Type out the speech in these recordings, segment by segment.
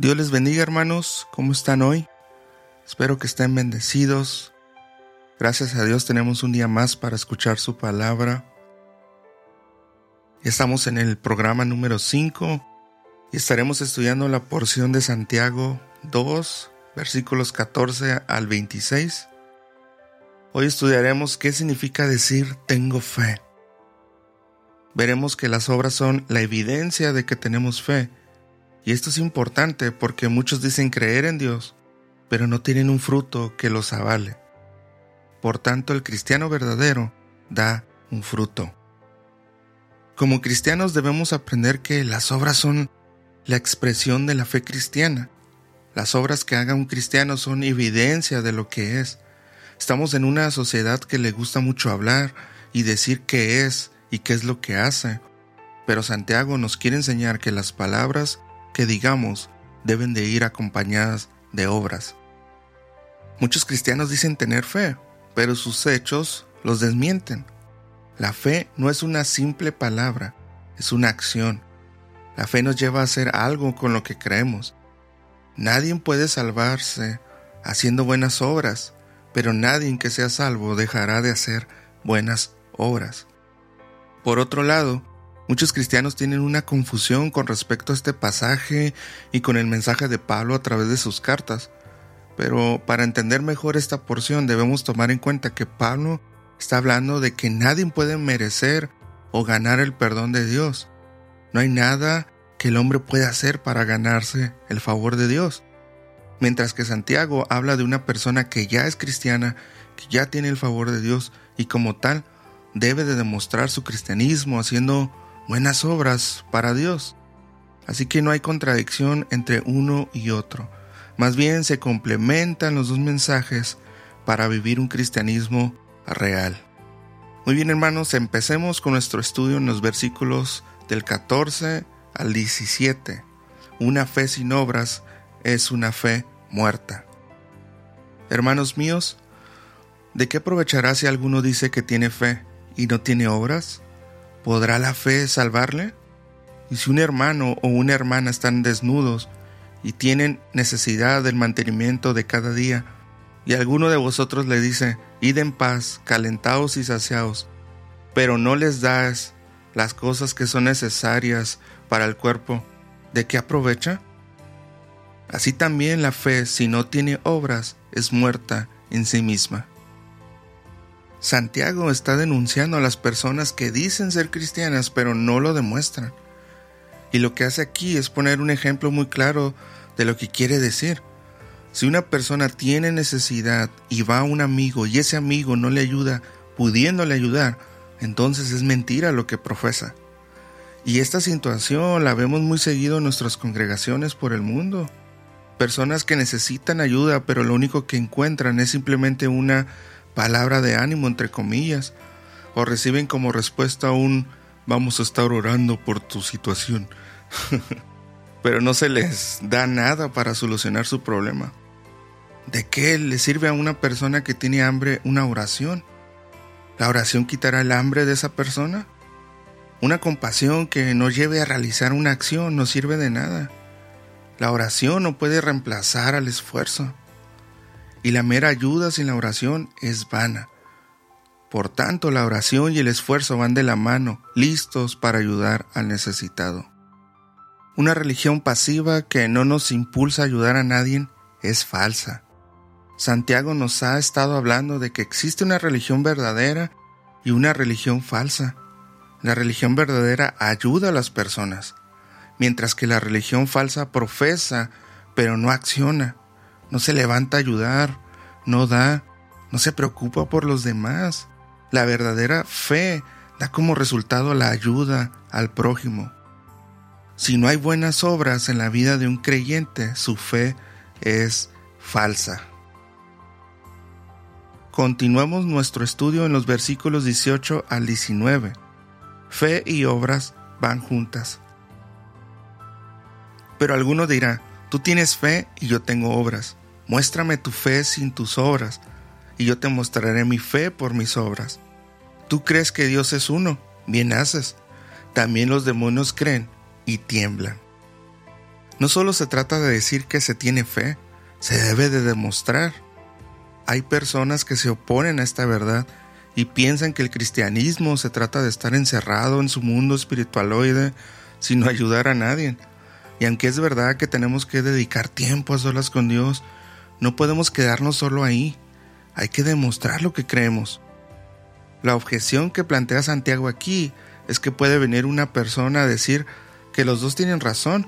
Dios les bendiga hermanos, ¿cómo están hoy? Espero que estén bendecidos. Gracias a Dios tenemos un día más para escuchar su palabra. Estamos en el programa número 5 y estaremos estudiando la porción de Santiago 2, versículos 14 al 26. Hoy estudiaremos qué significa decir tengo fe. Veremos que las obras son la evidencia de que tenemos fe y esto es importante porque muchos dicen creer en Dios, pero no tienen un fruto que los avale. Por tanto, el cristiano verdadero da un fruto. Como cristianos debemos aprender que las obras son la expresión de la fe cristiana. Las obras que haga un cristiano son evidencia de lo que es. Estamos en una sociedad que le gusta mucho hablar y decir qué es y qué es lo que hace. Pero Santiago nos quiere enseñar que las palabras que digamos deben de ir acompañadas de obras. Muchos cristianos dicen tener fe, pero sus hechos los desmienten. La fe no es una simple palabra, es una acción. La fe nos lleva a hacer algo con lo que creemos. Nadie puede salvarse haciendo buenas obras, pero nadie que sea salvo dejará de hacer buenas obras. Por otro lado, Muchos cristianos tienen una confusión con respecto a este pasaje y con el mensaje de Pablo a través de sus cartas. Pero para entender mejor esta porción debemos tomar en cuenta que Pablo está hablando de que nadie puede merecer o ganar el perdón de Dios. No hay nada que el hombre pueda hacer para ganarse el favor de Dios. Mientras que Santiago habla de una persona que ya es cristiana, que ya tiene el favor de Dios y como tal debe de demostrar su cristianismo haciendo buenas obras para Dios. Así que no hay contradicción entre uno y otro. Más bien se complementan los dos mensajes para vivir un cristianismo real. Muy bien hermanos, empecemos con nuestro estudio en los versículos del 14 al 17. Una fe sin obras es una fe muerta. Hermanos míos, ¿de qué aprovechará si alguno dice que tiene fe y no tiene obras? ¿Podrá la fe salvarle? Y si un hermano o una hermana están desnudos y tienen necesidad del mantenimiento de cada día, y alguno de vosotros le dice, id en paz, calentaos y saciaos, pero no les das las cosas que son necesarias para el cuerpo, ¿de qué aprovecha? Así también la fe, si no tiene obras, es muerta en sí misma. Santiago está denunciando a las personas que dicen ser cristianas pero no lo demuestran. Y lo que hace aquí es poner un ejemplo muy claro de lo que quiere decir. Si una persona tiene necesidad y va a un amigo y ese amigo no le ayuda pudiéndole ayudar, entonces es mentira lo que profesa. Y esta situación la vemos muy seguido en nuestras congregaciones por el mundo. Personas que necesitan ayuda pero lo único que encuentran es simplemente una palabra de ánimo, entre comillas, o reciben como respuesta un vamos a estar orando por tu situación. Pero no se les da nada para solucionar su problema. ¿De qué le sirve a una persona que tiene hambre una oración? ¿La oración quitará el hambre de esa persona? Una compasión que nos lleve a realizar una acción no sirve de nada. La oración no puede reemplazar al esfuerzo y la mera ayuda sin la oración es vana. Por tanto, la oración y el esfuerzo van de la mano, listos para ayudar al necesitado. Una religión pasiva que no nos impulsa a ayudar a nadie es falsa. Santiago nos ha estado hablando de que existe una religión verdadera y una religión falsa. La religión verdadera ayuda a las personas, mientras que la religión falsa profesa pero no acciona no se levanta a ayudar, no da, no se preocupa por los demás. La verdadera fe da como resultado la ayuda al prójimo. Si no hay buenas obras en la vida de un creyente, su fe es falsa. Continuamos nuestro estudio en los versículos 18 al 19. Fe y obras van juntas. Pero alguno dirá, tú tienes fe y yo tengo obras. Muéstrame tu fe sin tus obras, y yo te mostraré mi fe por mis obras. Tú crees que Dios es uno, bien haces. También los demonios creen y tiemblan. No solo se trata de decir que se tiene fe, se debe de demostrar. Hay personas que se oponen a esta verdad y piensan que el cristianismo se trata de estar encerrado en su mundo espiritualoide sin ayudar a nadie. Y aunque es verdad que tenemos que dedicar tiempo a solas con Dios, no podemos quedarnos solo ahí. Hay que demostrar lo que creemos. La objeción que plantea Santiago aquí es que puede venir una persona a decir que los dos tienen razón,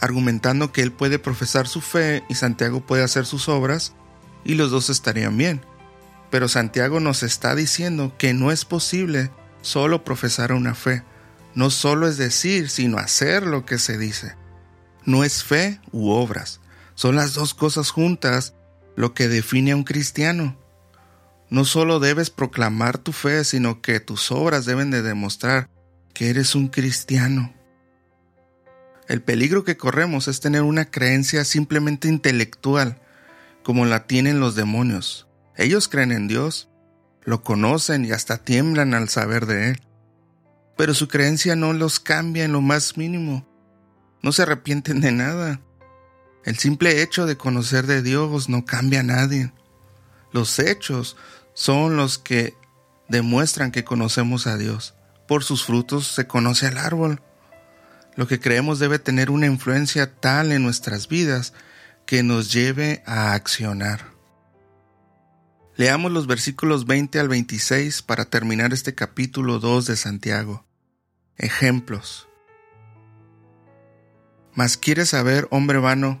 argumentando que él puede profesar su fe y Santiago puede hacer sus obras y los dos estarían bien. Pero Santiago nos está diciendo que no es posible solo profesar una fe, no solo es decir, sino hacer lo que se dice. No es fe u obras, son las dos cosas juntas lo que define a un cristiano. No solo debes proclamar tu fe, sino que tus obras deben de demostrar que eres un cristiano. El peligro que corremos es tener una creencia simplemente intelectual, como la tienen los demonios. Ellos creen en Dios, lo conocen y hasta tiemblan al saber de Él. Pero su creencia no los cambia en lo más mínimo. No se arrepienten de nada. El simple hecho de conocer de Dios no cambia a nadie. Los hechos son los que demuestran que conocemos a Dios. Por sus frutos se conoce al árbol. Lo que creemos debe tener una influencia tal en nuestras vidas que nos lleve a accionar. Leamos los versículos 20 al 26 para terminar este capítulo 2 de Santiago. Ejemplos. ¿Mas quieres saber, hombre vano,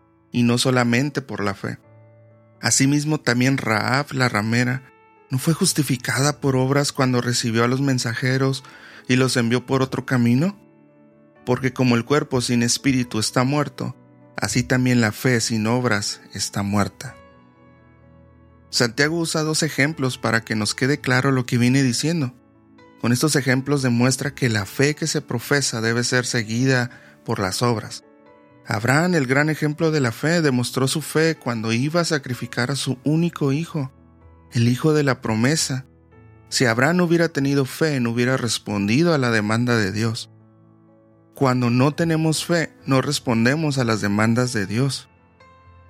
y no solamente por la fe. Asimismo también Raab la ramera no fue justificada por obras cuando recibió a los mensajeros y los envió por otro camino? Porque como el cuerpo sin espíritu está muerto, así también la fe sin obras está muerta. Santiago usa dos ejemplos para que nos quede claro lo que viene diciendo. Con estos ejemplos demuestra que la fe que se profesa debe ser seguida por las obras. Abraham, el gran ejemplo de la fe, demostró su fe cuando iba a sacrificar a su único hijo, el hijo de la promesa, si Abraham hubiera tenido fe, no hubiera respondido a la demanda de Dios. Cuando no tenemos fe, no respondemos a las demandas de Dios.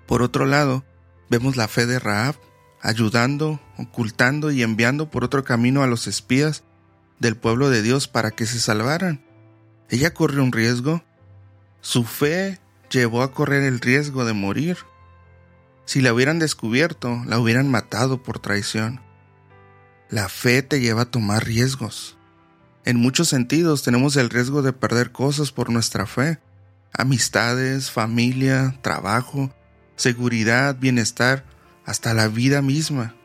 Por otro lado, vemos la fe de Raab, ayudando, ocultando y enviando por otro camino a los espías del pueblo de Dios para que se salvaran. Ella corrió un riesgo. Su fe llevó a correr el riesgo de morir. Si la hubieran descubierto, la hubieran matado por traición. La fe te lleva a tomar riesgos. En muchos sentidos tenemos el riesgo de perder cosas por nuestra fe. Amistades, familia, trabajo, seguridad, bienestar, hasta la vida misma.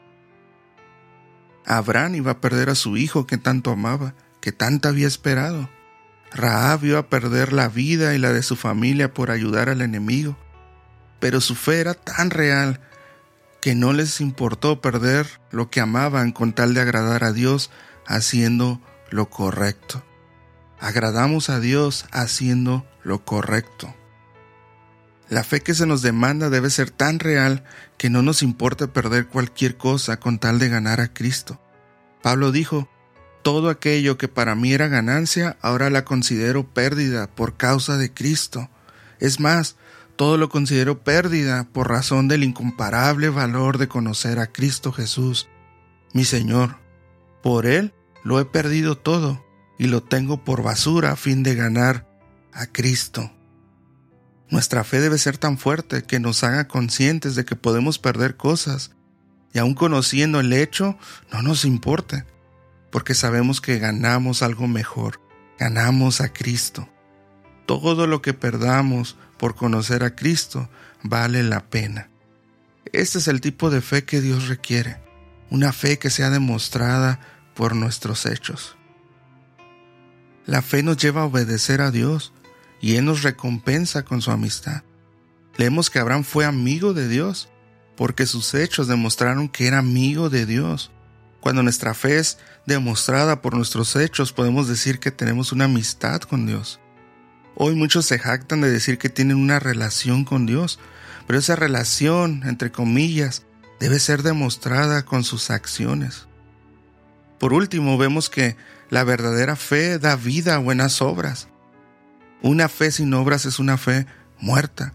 Abraham iba a perder a su hijo que tanto amaba, que tanto había esperado. Raab iba a perder la vida y la de su familia por ayudar al enemigo. Pero su fe era tan real que no les importó perder lo que amaban con tal de agradar a Dios haciendo lo correcto. Agradamos a Dios haciendo lo correcto. La fe que se nos demanda debe ser tan real que no nos importa perder cualquier cosa con tal de ganar a Cristo. Pablo dijo, todo aquello que para mí era ganancia, ahora la considero pérdida por causa de Cristo. Es más, todo lo considero pérdida por razón del incomparable valor de conocer a Cristo Jesús, mi Señor. Por Él lo he perdido todo y lo tengo por basura a fin de ganar a Cristo. Nuestra fe debe ser tan fuerte que nos haga conscientes de que podemos perder cosas y aun conociendo el hecho no nos importe, porque sabemos que ganamos algo mejor, ganamos a Cristo. Todo lo que perdamos por conocer a Cristo vale la pena. Este es el tipo de fe que Dios requiere, una fe que sea demostrada por nuestros hechos. La fe nos lleva a obedecer a Dios y Él nos recompensa con su amistad. Leemos que Abraham fue amigo de Dios, porque sus hechos demostraron que era amigo de Dios. Cuando nuestra fe es demostrada por nuestros hechos, podemos decir que tenemos una amistad con Dios. Hoy muchos se jactan de decir que tienen una relación con Dios, pero esa relación, entre comillas, debe ser demostrada con sus acciones. Por último, vemos que la verdadera fe da vida a buenas obras. Una fe sin obras es una fe muerta.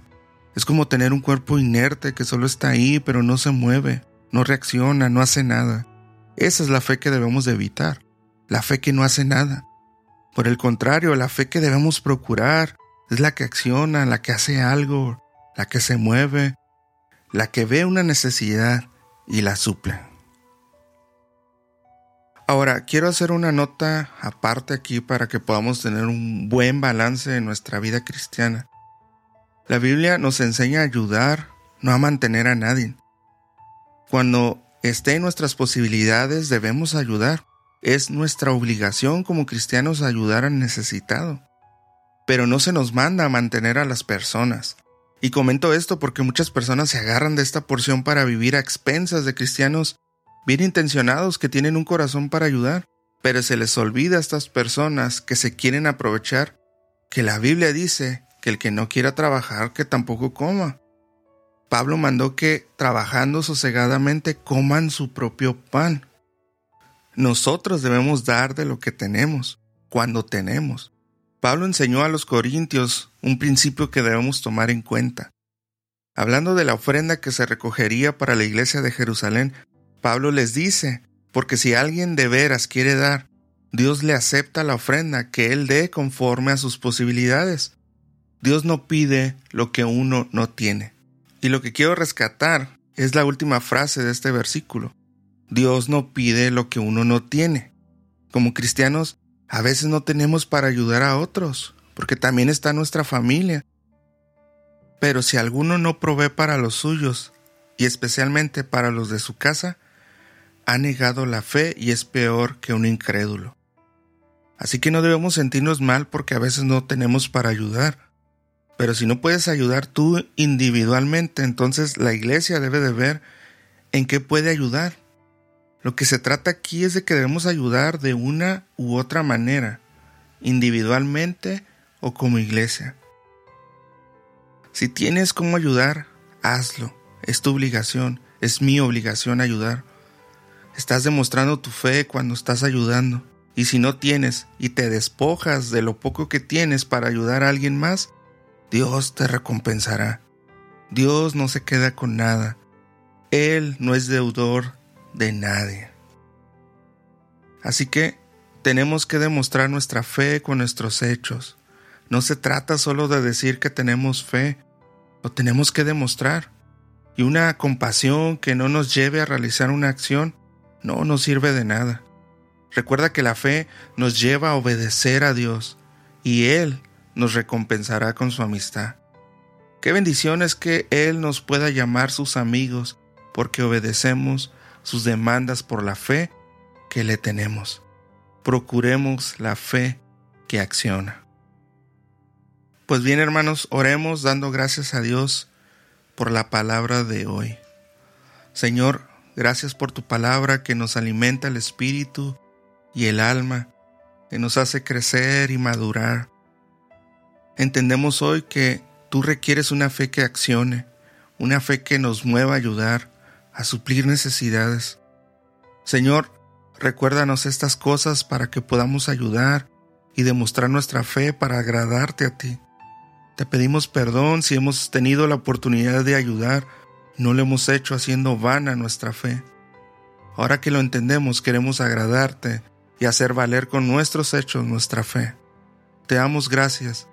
Es como tener un cuerpo inerte que solo está ahí pero no se mueve, no reacciona, no hace nada. Esa es la fe que debemos de evitar, la fe que no hace nada. Por el contrario, la fe que debemos procurar es la que acciona, la que hace algo, la que se mueve, la que ve una necesidad y la suple. Ahora, quiero hacer una nota aparte aquí para que podamos tener un buen balance en nuestra vida cristiana. La Biblia nos enseña a ayudar, no a mantener a nadie. Cuando esté en nuestras posibilidades debemos ayudar. Es nuestra obligación como cristianos ayudar al necesitado. Pero no se nos manda a mantener a las personas. Y comento esto porque muchas personas se agarran de esta porción para vivir a expensas de cristianos bien intencionados que tienen un corazón para ayudar, pero se les olvida a estas personas que se quieren aprovechar que la Biblia dice que el que no quiera trabajar, que tampoco coma. Pablo mandó que, trabajando sosegadamente, coman su propio pan. Nosotros debemos dar de lo que tenemos, cuando tenemos. Pablo enseñó a los corintios un principio que debemos tomar en cuenta. Hablando de la ofrenda que se recogería para la iglesia de Jerusalén, Pablo les dice, porque si alguien de veras quiere dar, Dios le acepta la ofrenda que él dé conforme a sus posibilidades. Dios no pide lo que uno no tiene. Y lo que quiero rescatar es la última frase de este versículo. Dios no pide lo que uno no tiene. Como cristianos, a veces no tenemos para ayudar a otros, porque también está nuestra familia. Pero si alguno no provee para los suyos, y especialmente para los de su casa, ha negado la fe y es peor que un incrédulo. Así que no debemos sentirnos mal porque a veces no tenemos para ayudar pero si no puedes ayudar tú individualmente, entonces la iglesia debe de ver en qué puede ayudar. Lo que se trata aquí es de que debemos ayudar de una u otra manera, individualmente o como iglesia. Si tienes cómo ayudar, hazlo. Es tu obligación, es mi obligación ayudar. Estás demostrando tu fe cuando estás ayudando. Y si no tienes y te despojas de lo poco que tienes para ayudar a alguien más, Dios te recompensará. Dios no se queda con nada. Él no es deudor de nadie. Así que tenemos que demostrar nuestra fe con nuestros hechos. No se trata solo de decir que tenemos fe, lo tenemos que demostrar. Y una compasión que no nos lleve a realizar una acción no nos sirve de nada. Recuerda que la fe nos lleva a obedecer a Dios y Él nos recompensará con su amistad. Qué bendición es que Él nos pueda llamar sus amigos porque obedecemos sus demandas por la fe que le tenemos. Procuremos la fe que acciona. Pues bien hermanos, oremos dando gracias a Dios por la palabra de hoy. Señor, gracias por tu palabra que nos alimenta el espíritu y el alma, que nos hace crecer y madurar Entendemos hoy que tú requieres una fe que accione, una fe que nos mueva a ayudar, a suplir necesidades. Señor, recuérdanos estas cosas para que podamos ayudar y demostrar nuestra fe para agradarte a ti. Te pedimos perdón si hemos tenido la oportunidad de ayudar no lo hemos hecho haciendo vana nuestra fe. Ahora que lo entendemos, queremos agradarte y hacer valer con nuestros hechos nuestra fe. Te damos gracias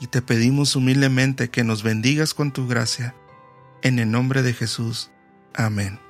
y te pedimos humildemente que nos bendigas con tu gracia. En el nombre de Jesús. Amén.